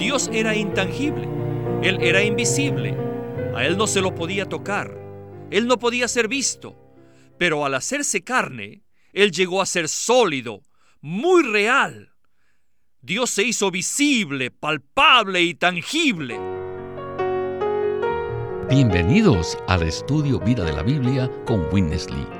Dios era intangible, Él era invisible, a Él no se lo podía tocar, Él no podía ser visto, pero al hacerse carne, Él llegó a ser sólido, muy real. Dios se hizo visible, palpable y tangible. Bienvenidos al estudio Vida de la Biblia con Witness Lee.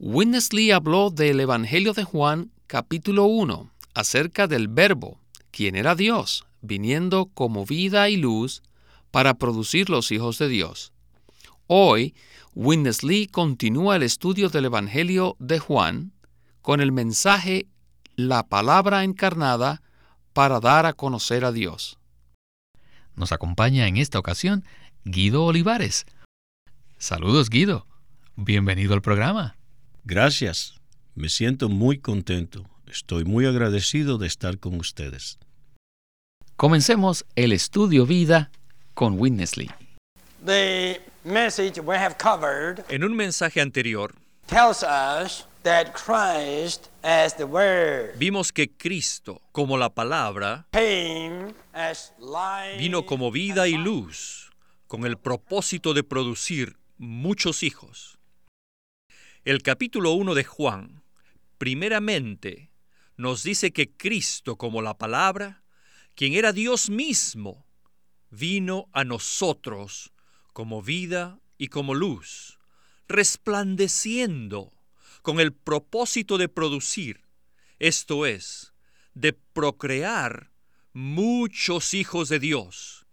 Witness Lee habló del Evangelio de Juan capítulo 1 acerca del Verbo, quien era Dios, viniendo como vida y luz para producir los hijos de Dios. Hoy, Witness Lee continúa el estudio del Evangelio de Juan con el mensaje La palabra encarnada para dar a conocer a Dios. Nos acompaña en esta ocasión Guido Olivares. Saludos Guido, bienvenido al programa. Gracias. Me siento muy contento. Estoy muy agradecido de estar con ustedes. Comencemos el estudio vida con Witness Lee. The message we have covered En un mensaje anterior, tells us that Christ as the Word vimos que Cristo, como la palabra, came as light vino como vida y luz, con el propósito de producir muchos hijos. El capítulo 1 de Juan, primeramente, nos dice que Cristo, como la palabra, quien era Dios mismo, vino a nosotros como vida y como luz, resplandeciendo con el propósito de producir, esto es, de procrear muchos hijos de Dios,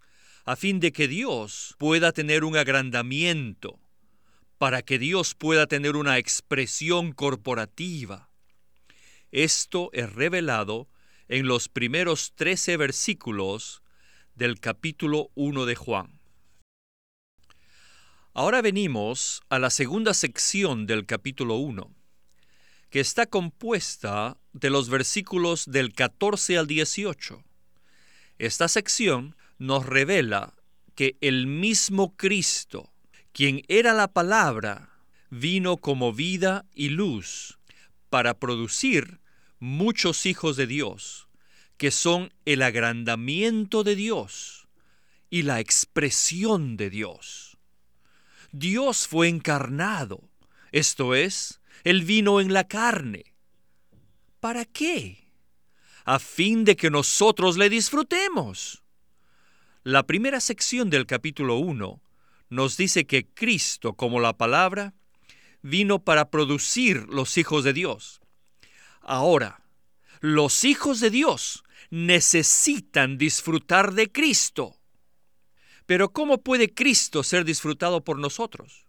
a fin de que Dios pueda tener un agrandamiento, para que Dios pueda tener una expresión corporativa. Esto es revelado en los primeros 13 versículos del capítulo 1 de Juan. Ahora venimos a la segunda sección del capítulo 1, que está compuesta de los versículos del 14 al 18. Esta sección nos revela que el mismo Cristo, quien era la palabra, vino como vida y luz para producir muchos hijos de Dios, que son el agrandamiento de Dios y la expresión de Dios. Dios fue encarnado, esto es, Él vino en la carne. ¿Para qué? A fin de que nosotros le disfrutemos. La primera sección del capítulo 1 nos dice que Cristo, como la palabra, vino para producir los hijos de Dios. Ahora, los hijos de Dios necesitan disfrutar de Cristo. Pero ¿cómo puede Cristo ser disfrutado por nosotros?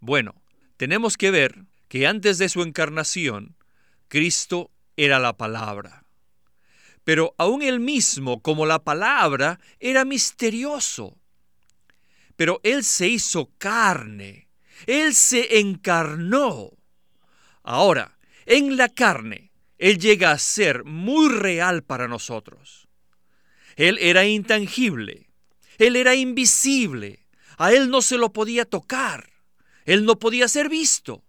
Bueno, tenemos que ver que antes de su encarnación, Cristo era la palabra. Pero aún él mismo, como la palabra, era misterioso pero Él se hizo carne, Él se encarnó. Ahora, en la carne, Él llega a ser muy real para nosotros. Él era intangible, Él era invisible, a Él no se lo podía tocar, Él no podía ser visto.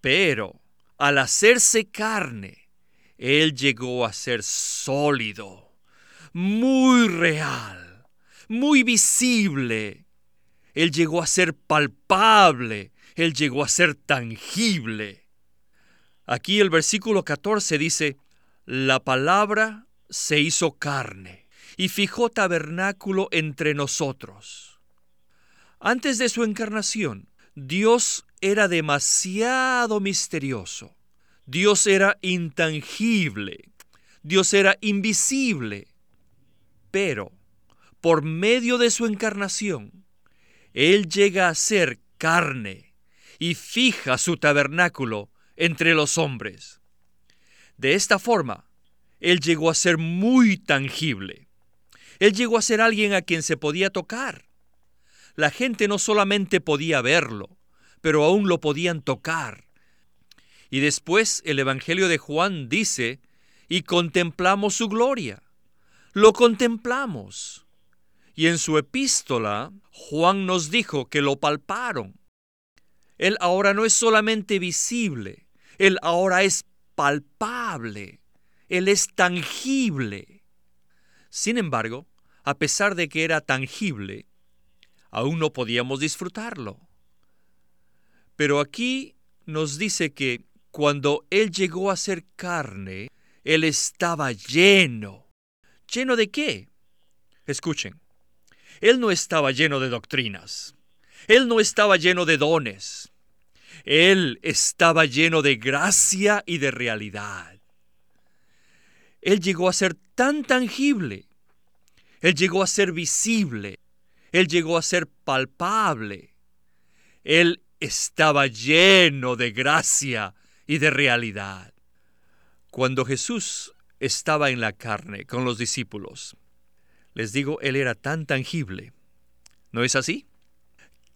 Pero al hacerse carne, Él llegó a ser sólido, muy real, muy visible, él llegó a ser palpable, Él llegó a ser tangible. Aquí el versículo 14 dice, la palabra se hizo carne y fijó tabernáculo entre nosotros. Antes de su encarnación, Dios era demasiado misterioso. Dios era intangible. Dios era invisible. Pero, por medio de su encarnación, él llega a ser carne y fija su tabernáculo entre los hombres. De esta forma, Él llegó a ser muy tangible. Él llegó a ser alguien a quien se podía tocar. La gente no solamente podía verlo, pero aún lo podían tocar. Y después el Evangelio de Juan dice, y contemplamos su gloria. Lo contemplamos. Y en su epístola, Juan nos dijo que lo palparon. Él ahora no es solamente visible, Él ahora es palpable, Él es tangible. Sin embargo, a pesar de que era tangible, aún no podíamos disfrutarlo. Pero aquí nos dice que cuando Él llegó a ser carne, Él estaba lleno. ¿Lleno de qué? Escuchen, Él no estaba lleno de doctrinas. Él no estaba lleno de dones. Él estaba lleno de gracia y de realidad. Él llegó a ser tan tangible. Él llegó a ser visible. Él llegó a ser palpable. Él estaba lleno de gracia y de realidad. Cuando Jesús estaba en la carne con los discípulos, les digo, Él era tan tangible. ¿No es así?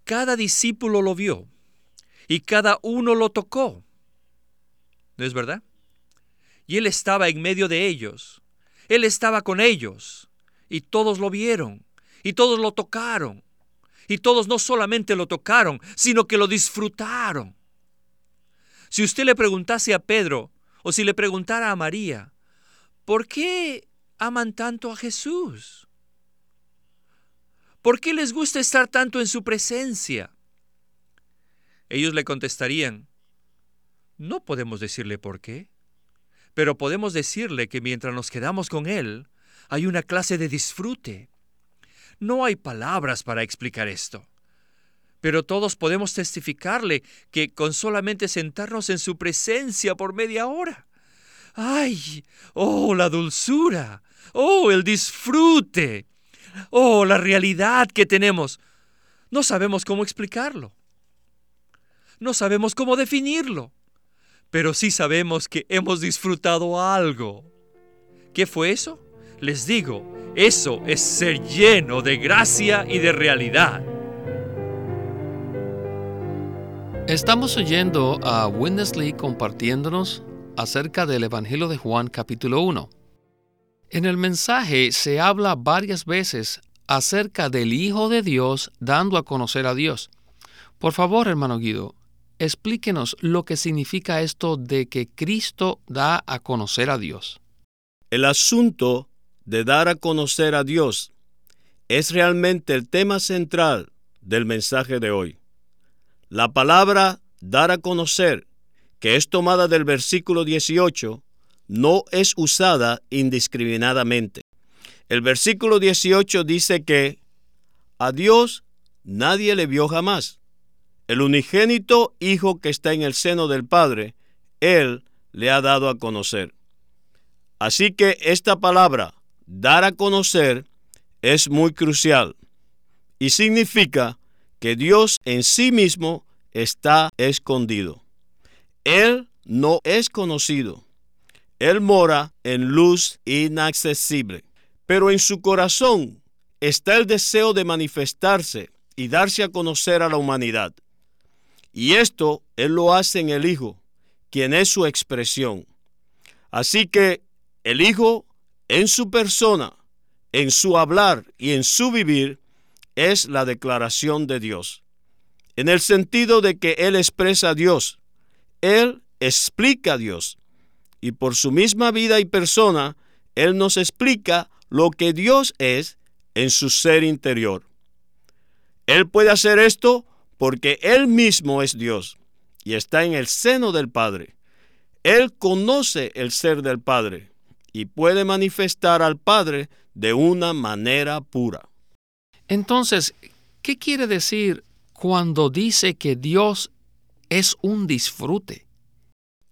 Cada discípulo lo vio y cada uno lo tocó. ¿No es verdad? Y Él estaba en medio de ellos. Él estaba con ellos. Y todos lo vieron. Y todos lo tocaron. Y todos no solamente lo tocaron, sino que lo disfrutaron. Si usted le preguntase a Pedro, o si le preguntara a María, ¿por qué aman tanto a Jesús? ¿Por qué les gusta estar tanto en su presencia? Ellos le contestarían, no podemos decirle por qué, pero podemos decirle que mientras nos quedamos con Él, hay una clase de disfrute. No hay palabras para explicar esto, pero todos podemos testificarle que con solamente sentarnos en su presencia por media hora, ¡ay! ¡Oh, la dulzura! ¡Oh, el disfrute! Oh, la realidad que tenemos. No sabemos cómo explicarlo. No sabemos cómo definirlo. Pero sí sabemos que hemos disfrutado algo. ¿Qué fue eso? Les digo, eso es ser lleno de gracia y de realidad. Estamos oyendo a Winnesley compartiéndonos acerca del Evangelio de Juan capítulo 1. En el mensaje se habla varias veces acerca del Hijo de Dios dando a conocer a Dios. Por favor, hermano Guido, explíquenos lo que significa esto de que Cristo da a conocer a Dios. El asunto de dar a conocer a Dios es realmente el tema central del mensaje de hoy. La palabra dar a conocer, que es tomada del versículo 18, no es usada indiscriminadamente. El versículo 18 dice que a Dios nadie le vio jamás. El unigénito Hijo que está en el seno del Padre, Él le ha dado a conocer. Así que esta palabra, dar a conocer, es muy crucial y significa que Dios en sí mismo está escondido. Él no es conocido. Él mora en luz inaccesible, pero en su corazón está el deseo de manifestarse y darse a conocer a la humanidad. Y esto Él lo hace en el Hijo, quien es su expresión. Así que el Hijo, en su persona, en su hablar y en su vivir, es la declaración de Dios. En el sentido de que Él expresa a Dios, Él explica a Dios y por su misma vida y persona, Él nos explica lo que Dios es en su ser interior. Él puede hacer esto porque Él mismo es Dios y está en el seno del Padre. Él conoce el ser del Padre y puede manifestar al Padre de una manera pura. Entonces, ¿qué quiere decir cuando dice que Dios es un disfrute?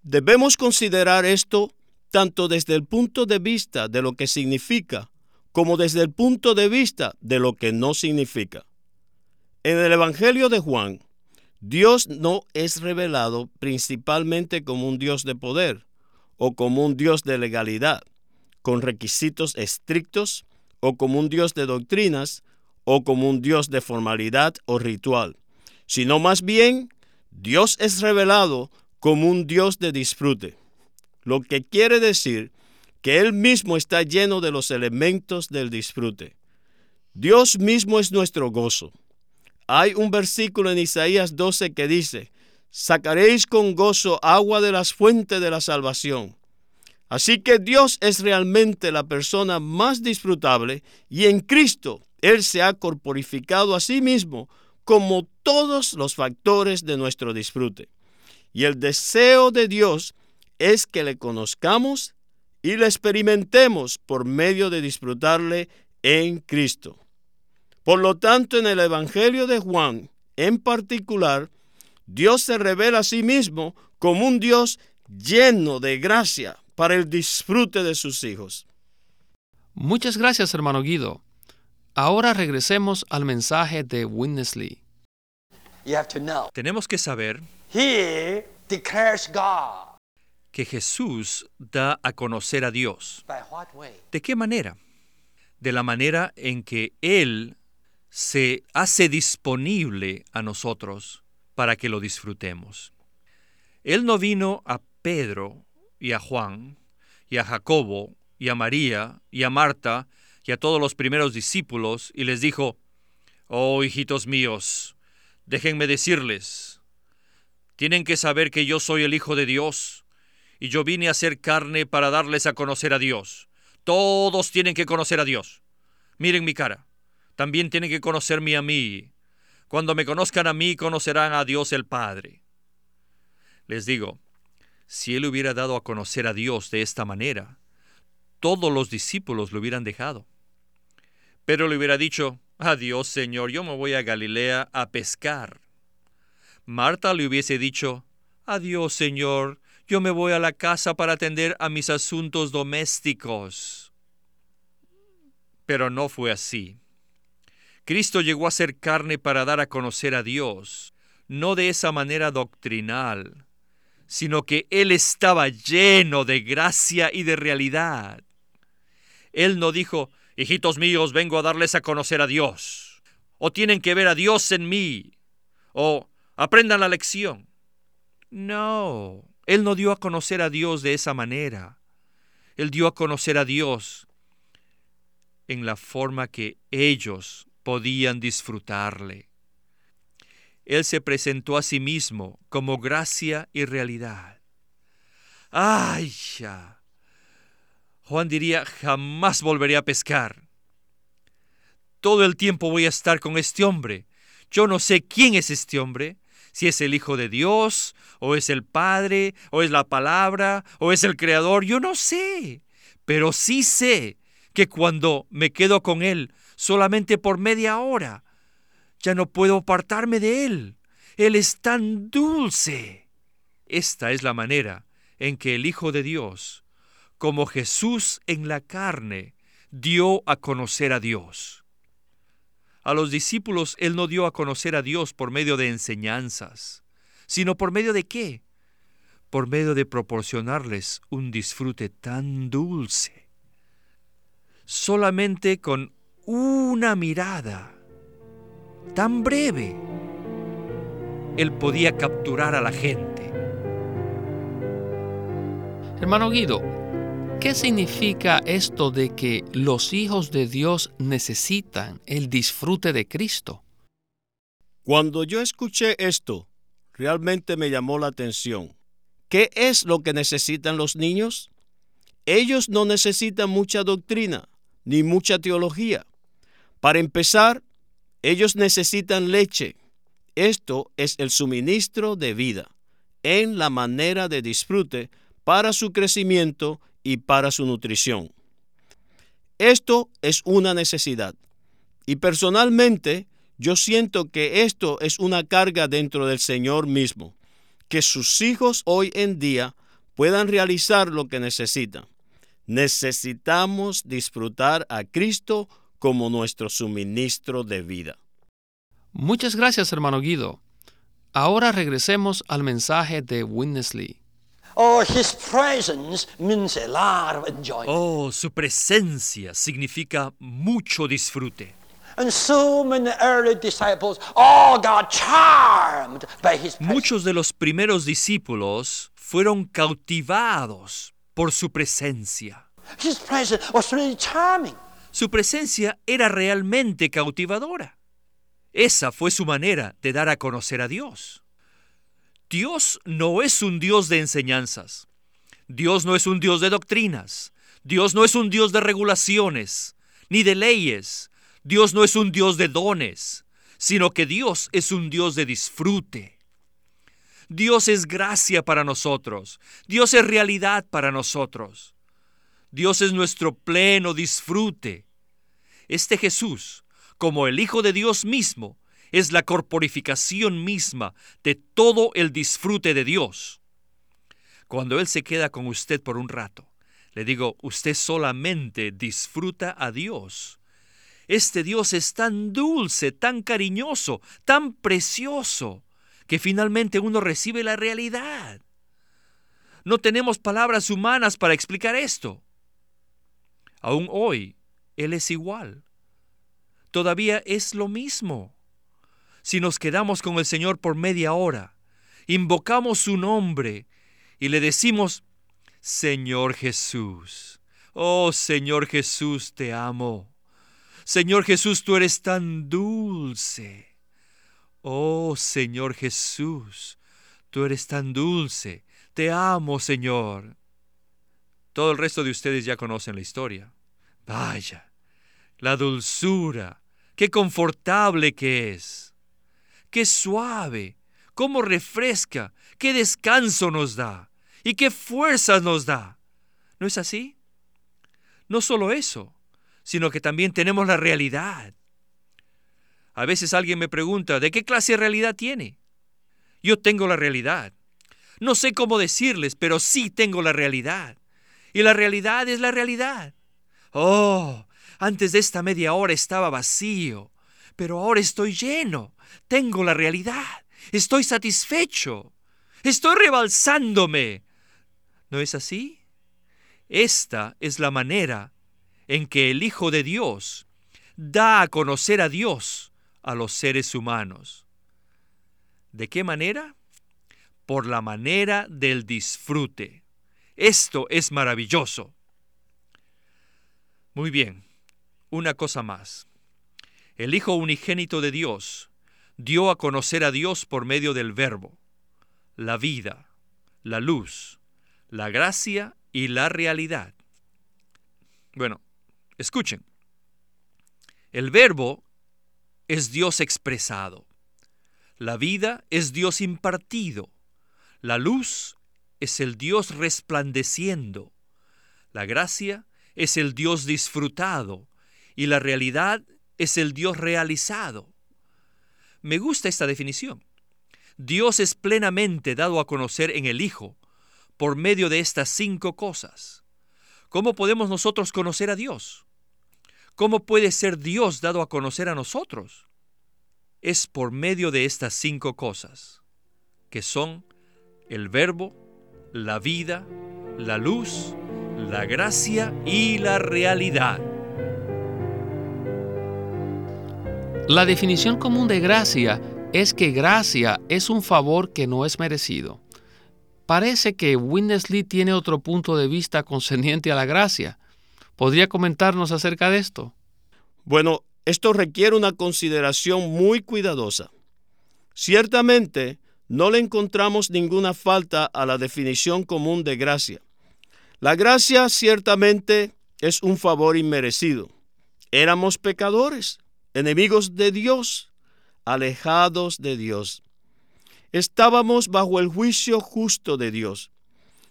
Debemos considerar esto tanto desde el punto de vista de lo que significa como desde el punto de vista de lo que no significa. En el Evangelio de Juan, Dios no es revelado principalmente como un Dios de poder o como un Dios de legalidad, con requisitos estrictos o como un Dios de doctrinas o como un Dios de formalidad o ritual, sino más bien Dios es revelado como un Dios de disfrute, lo que quiere decir que Él mismo está lleno de los elementos del disfrute. Dios mismo es nuestro gozo. Hay un versículo en Isaías 12 que dice, sacaréis con gozo agua de las fuentes de la salvación. Así que Dios es realmente la persona más disfrutable y en Cristo Él se ha corporificado a sí mismo como todos los factores de nuestro disfrute. Y el deseo de Dios es que le conozcamos y le experimentemos por medio de disfrutarle en Cristo. Por lo tanto, en el Evangelio de Juan, en particular, Dios se revela a sí mismo como un Dios lleno de gracia para el disfrute de sus hijos. Muchas gracias, hermano Guido. Ahora regresemos al mensaje de Witness Lee. You have to know. Tenemos que saber Here declares God. que Jesús da a conocer a Dios. By what way? ¿De qué manera? De la manera en que Él se hace disponible a nosotros para que lo disfrutemos. Él no vino a Pedro y a Juan y a Jacobo y a María y a Marta y a todos los primeros discípulos y les dijo, Oh hijitos míos, déjenme decirles, tienen que saber que yo soy el Hijo de Dios y yo vine a ser carne para darles a conocer a Dios. Todos tienen que conocer a Dios. Miren mi cara. También tienen que conocerme a mí. Cuando me conozcan a mí, conocerán a Dios el Padre. Les digo, si él hubiera dado a conocer a Dios de esta manera, todos los discípulos lo hubieran dejado. Pero le hubiera dicho, adiós Señor, yo me voy a Galilea a pescar. Marta le hubiese dicho, adiós Señor, yo me voy a la casa para atender a mis asuntos domésticos. Pero no fue así. Cristo llegó a ser carne para dar a conocer a Dios, no de esa manera doctrinal, sino que Él estaba lleno de gracia y de realidad. Él no dijo, hijitos míos, vengo a darles a conocer a Dios, o tienen que ver a Dios en mí, o aprendan la lección. No, Él no dio a conocer a Dios de esa manera. Él dio a conocer a Dios en la forma que ellos podían disfrutarle. Él se presentó a sí mismo como gracia y realidad. ¡Ay! ya! Juan diría, jamás volveré a pescar. Todo el tiempo voy a estar con este hombre. Yo no sé quién es este hombre, si es el Hijo de Dios, o es el Padre, o es la palabra, o es el Creador, yo no sé. Pero sí sé que cuando me quedo con Él solamente por media hora, ya no puedo apartarme de Él. Él es tan dulce. Esta es la manera en que el Hijo de Dios, como Jesús en la carne, dio a conocer a Dios. A los discípulos Él no dio a conocer a Dios por medio de enseñanzas, sino por medio de qué? Por medio de proporcionarles un disfrute tan dulce. Solamente con una mirada tan breve, Él podía capturar a la gente. Hermano Guido, ¿qué significa esto de que los hijos de Dios necesitan el disfrute de Cristo? Cuando yo escuché esto, realmente me llamó la atención. ¿Qué es lo que necesitan los niños? Ellos no necesitan mucha doctrina ni mucha teología. Para empezar, ellos necesitan leche. Esto es el suministro de vida en la manera de disfrute para su crecimiento y para su nutrición. Esto es una necesidad. Y personalmente, yo siento que esto es una carga dentro del Señor mismo, que sus hijos hoy en día puedan realizar lo que necesitan. Necesitamos disfrutar a Cristo como nuestro suministro de vida. Muchas gracias, hermano Guido. Ahora regresemos al mensaje de Witness Lee. Oh, his presence means a lot of enjoyment. Oh, su presencia significa mucho disfrute. And so many early disciples all got charmed by his presence. Muchos de los primeros discípulos fueron cautivados por su presencia. His presence was really charming. Su presencia era realmente cautivadora. Esa fue su manera de dar a conocer a Dios. Dios no es un Dios de enseñanzas. Dios no es un Dios de doctrinas. Dios no es un Dios de regulaciones, ni de leyes. Dios no es un Dios de dones, sino que Dios es un Dios de disfrute. Dios es gracia para nosotros. Dios es realidad para nosotros. Dios es nuestro pleno disfrute. Este Jesús, como el Hijo de Dios mismo, es la corporificación misma de todo el disfrute de Dios. Cuando Él se queda con usted por un rato, le digo, usted solamente disfruta a Dios. Este Dios es tan dulce, tan cariñoso, tan precioso, que finalmente uno recibe la realidad. No tenemos palabras humanas para explicar esto. Aún hoy, Él es igual. Todavía es lo mismo. Si nos quedamos con el Señor por media hora, invocamos su nombre y le decimos, Señor Jesús, oh Señor Jesús, te amo. Señor Jesús, tú eres tan dulce. Oh Señor Jesús, tú eres tan dulce. Te amo, Señor. Todo el resto de ustedes ya conocen la historia. Vaya, la dulzura, qué confortable que es, qué suave, cómo refresca, qué descanso nos da y qué fuerzas nos da. ¿No es así? No solo eso, sino que también tenemos la realidad. A veces alguien me pregunta, ¿de qué clase de realidad tiene? Yo tengo la realidad. No sé cómo decirles, pero sí tengo la realidad. Y la realidad es la realidad. Oh, antes de esta media hora estaba vacío, pero ahora estoy lleno. Tengo la realidad. Estoy satisfecho. Estoy rebalsándome. ¿No es así? Esta es la manera en que el Hijo de Dios da a conocer a Dios a los seres humanos. ¿De qué manera? Por la manera del disfrute. Esto es maravilloso. Muy bien, una cosa más. El Hijo unigénito de Dios dio a conocer a Dios por medio del Verbo, la vida, la luz, la gracia y la realidad. Bueno, escuchen. El Verbo es Dios expresado. La vida es Dios impartido. La luz es el Dios resplandeciendo. La gracia es el Dios disfrutado. Y la realidad es el Dios realizado. Me gusta esta definición. Dios es plenamente dado a conocer en el Hijo por medio de estas cinco cosas. ¿Cómo podemos nosotros conocer a Dios? ¿Cómo puede ser Dios dado a conocer a nosotros? Es por medio de estas cinco cosas, que son el verbo, la vida, la luz, la gracia y la realidad. La definición común de gracia es que gracia es un favor que no es merecido. Parece que Winnesley tiene otro punto de vista concerniente a la gracia. ¿Podría comentarnos acerca de esto? Bueno, esto requiere una consideración muy cuidadosa. Ciertamente, no le encontramos ninguna falta a la definición común de gracia. La gracia ciertamente es un favor inmerecido. Éramos pecadores, enemigos de Dios, alejados de Dios. Estábamos bajo el juicio justo de Dios.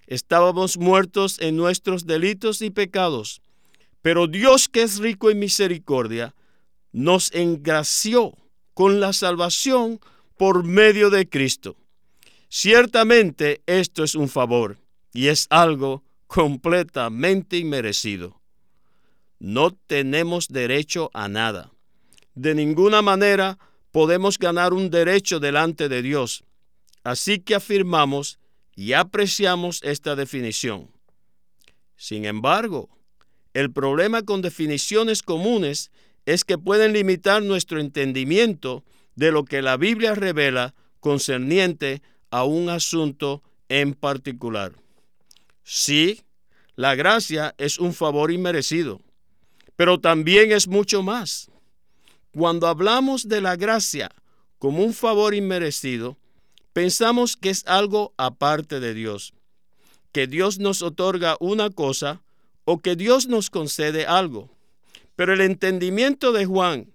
Estábamos muertos en nuestros delitos y pecados. Pero Dios, que es rico en misericordia, nos engració con la salvación por medio de Cristo. Ciertamente esto es un favor y es algo completamente inmerecido. No tenemos derecho a nada. De ninguna manera podemos ganar un derecho delante de Dios. Así que afirmamos y apreciamos esta definición. Sin embargo, el problema con definiciones comunes es que pueden limitar nuestro entendimiento de lo que la Biblia revela concerniente a un asunto en particular. Sí, la gracia es un favor inmerecido, pero también es mucho más. Cuando hablamos de la gracia como un favor inmerecido, pensamos que es algo aparte de Dios, que Dios nos otorga una cosa o que Dios nos concede algo. Pero el entendimiento de Juan,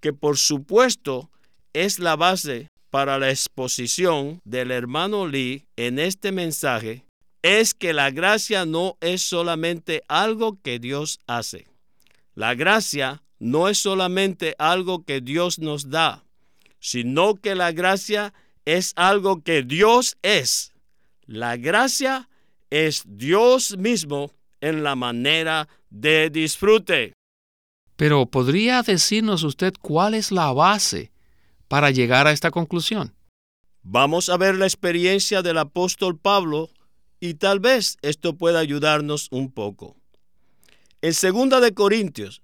que por supuesto es la base para la exposición del hermano Lee en este mensaje, es que la gracia no es solamente algo que Dios hace. La gracia no es solamente algo que Dios nos da, sino que la gracia es algo que Dios es. La gracia es Dios mismo en la manera de disfrute. Pero ¿podría decirnos usted cuál es la base para llegar a esta conclusión? Vamos a ver la experiencia del apóstol Pablo y tal vez esto pueda ayudarnos un poco. En segunda de Corintios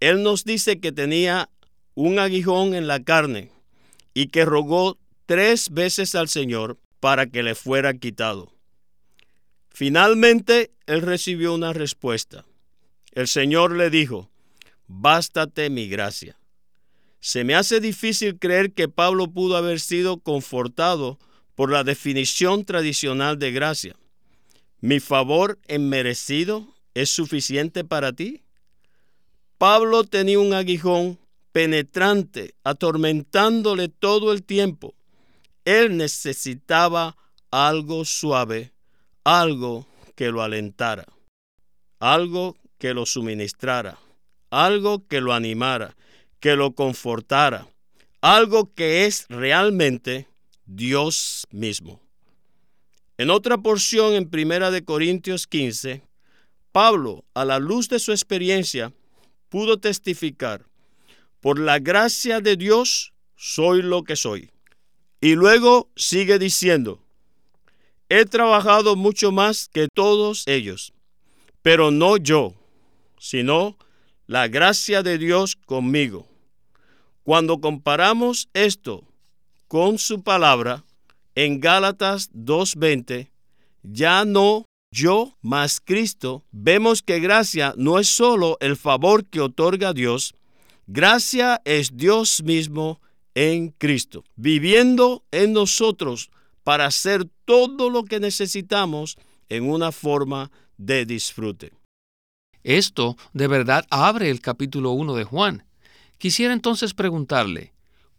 él nos dice que tenía un aguijón en la carne y que rogó tres veces al Señor para que le fuera quitado. Finalmente, él recibió una respuesta. El Señor le dijo, bástate mi gracia. Se me hace difícil creer que Pablo pudo haber sido confortado por la definición tradicional de gracia. ¿Mi favor enmerecido es suficiente para ti? Pablo tenía un aguijón penetrante, atormentándole todo el tiempo. Él necesitaba algo suave, algo que lo alentara, algo que lo suministrara, algo que lo animara, que lo confortara, algo que es realmente Dios mismo. En otra porción en Primera de Corintios 15, Pablo, a la luz de su experiencia, pudo testificar, por la gracia de Dios soy lo que soy. Y luego sigue diciendo, he trabajado mucho más que todos ellos, pero no yo, sino la gracia de Dios conmigo. Cuando comparamos esto con su palabra en Gálatas 2.20, ya no yo más Cristo, vemos que gracia no es solo el favor que otorga Dios, gracia es Dios mismo en Cristo, viviendo en nosotros para hacer todo lo que necesitamos en una forma de disfrute. Esto de verdad abre el capítulo 1 de Juan. Quisiera entonces preguntarle,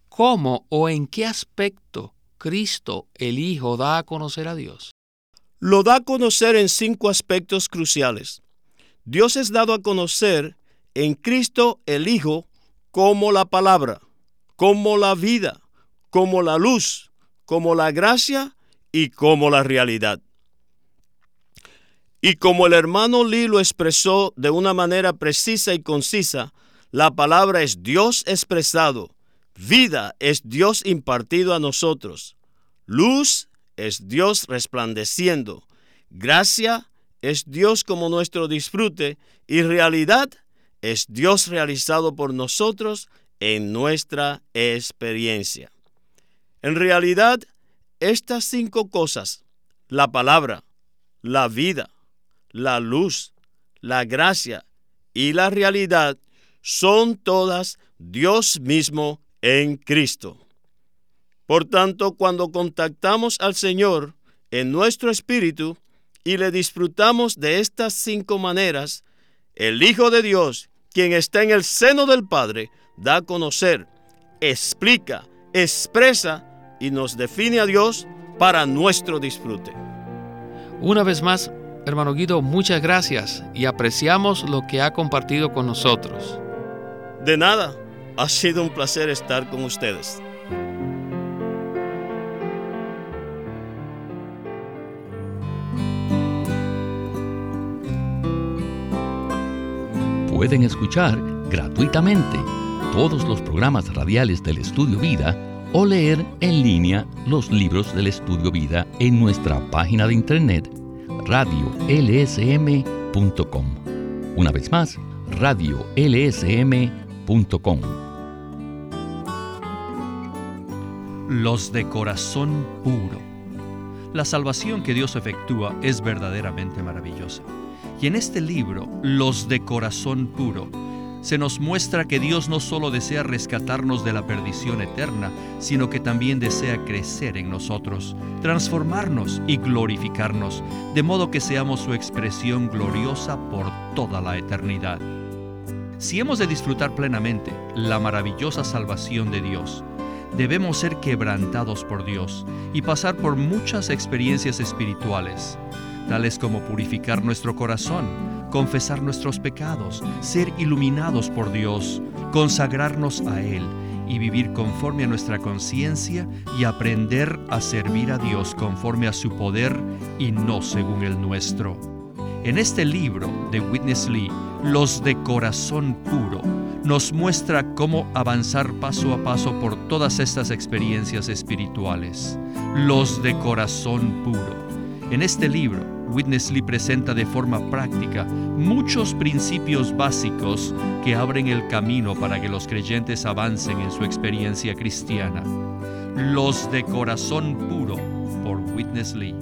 ¿cómo o en qué aspecto Cristo el Hijo da a conocer a Dios? Lo da a conocer en cinco aspectos cruciales. Dios es dado a conocer en Cristo el Hijo como la palabra, como la vida, como la luz, como la gracia y como la realidad. Y como el hermano Lee lo expresó de una manera precisa y concisa, la palabra es Dios expresado, vida es Dios impartido a nosotros, luz es Dios resplandeciendo. Gracia es Dios como nuestro disfrute y realidad es Dios realizado por nosotros en nuestra experiencia. En realidad, estas cinco cosas, la palabra, la vida, la luz, la gracia y la realidad, son todas Dios mismo en Cristo. Por tanto, cuando contactamos al Señor en nuestro espíritu y le disfrutamos de estas cinco maneras, el Hijo de Dios, quien está en el seno del Padre, da a conocer, explica, expresa y nos define a Dios para nuestro disfrute. Una vez más, hermano Guido, muchas gracias y apreciamos lo que ha compartido con nosotros. De nada, ha sido un placer estar con ustedes. Pueden escuchar gratuitamente todos los programas radiales del Estudio Vida o leer en línea los libros del Estudio Vida en nuestra página de internet radiolsm.com. Una vez más, radiolsm.com. Los de corazón puro. La salvación que Dios efectúa es verdaderamente maravillosa. Y en este libro, Los de corazón puro, se nos muestra que Dios no solo desea rescatarnos de la perdición eterna, sino que también desea crecer en nosotros, transformarnos y glorificarnos, de modo que seamos su expresión gloriosa por toda la eternidad. Si hemos de disfrutar plenamente la maravillosa salvación de Dios, debemos ser quebrantados por Dios y pasar por muchas experiencias espirituales, tales como purificar nuestro corazón, confesar nuestros pecados, ser iluminados por Dios, consagrarnos a Él y vivir conforme a nuestra conciencia y aprender a servir a Dios conforme a su poder y no según el nuestro. En este libro de Witness Lee, Los de Corazón Puro, nos muestra cómo avanzar paso a paso por todas estas experiencias espirituales. Los de Corazón Puro. En este libro, Witness Lee presenta de forma práctica muchos principios básicos que abren el camino para que los creyentes avancen en su experiencia cristiana. Los de Corazón Puro por Witness Lee.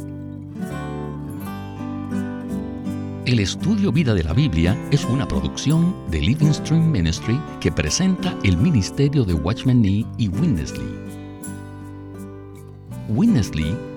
El estudio Vida de la Biblia es una producción de Living Stream Ministry que presenta el ministerio de Watchman Nee y Witness Lee. Witness Lee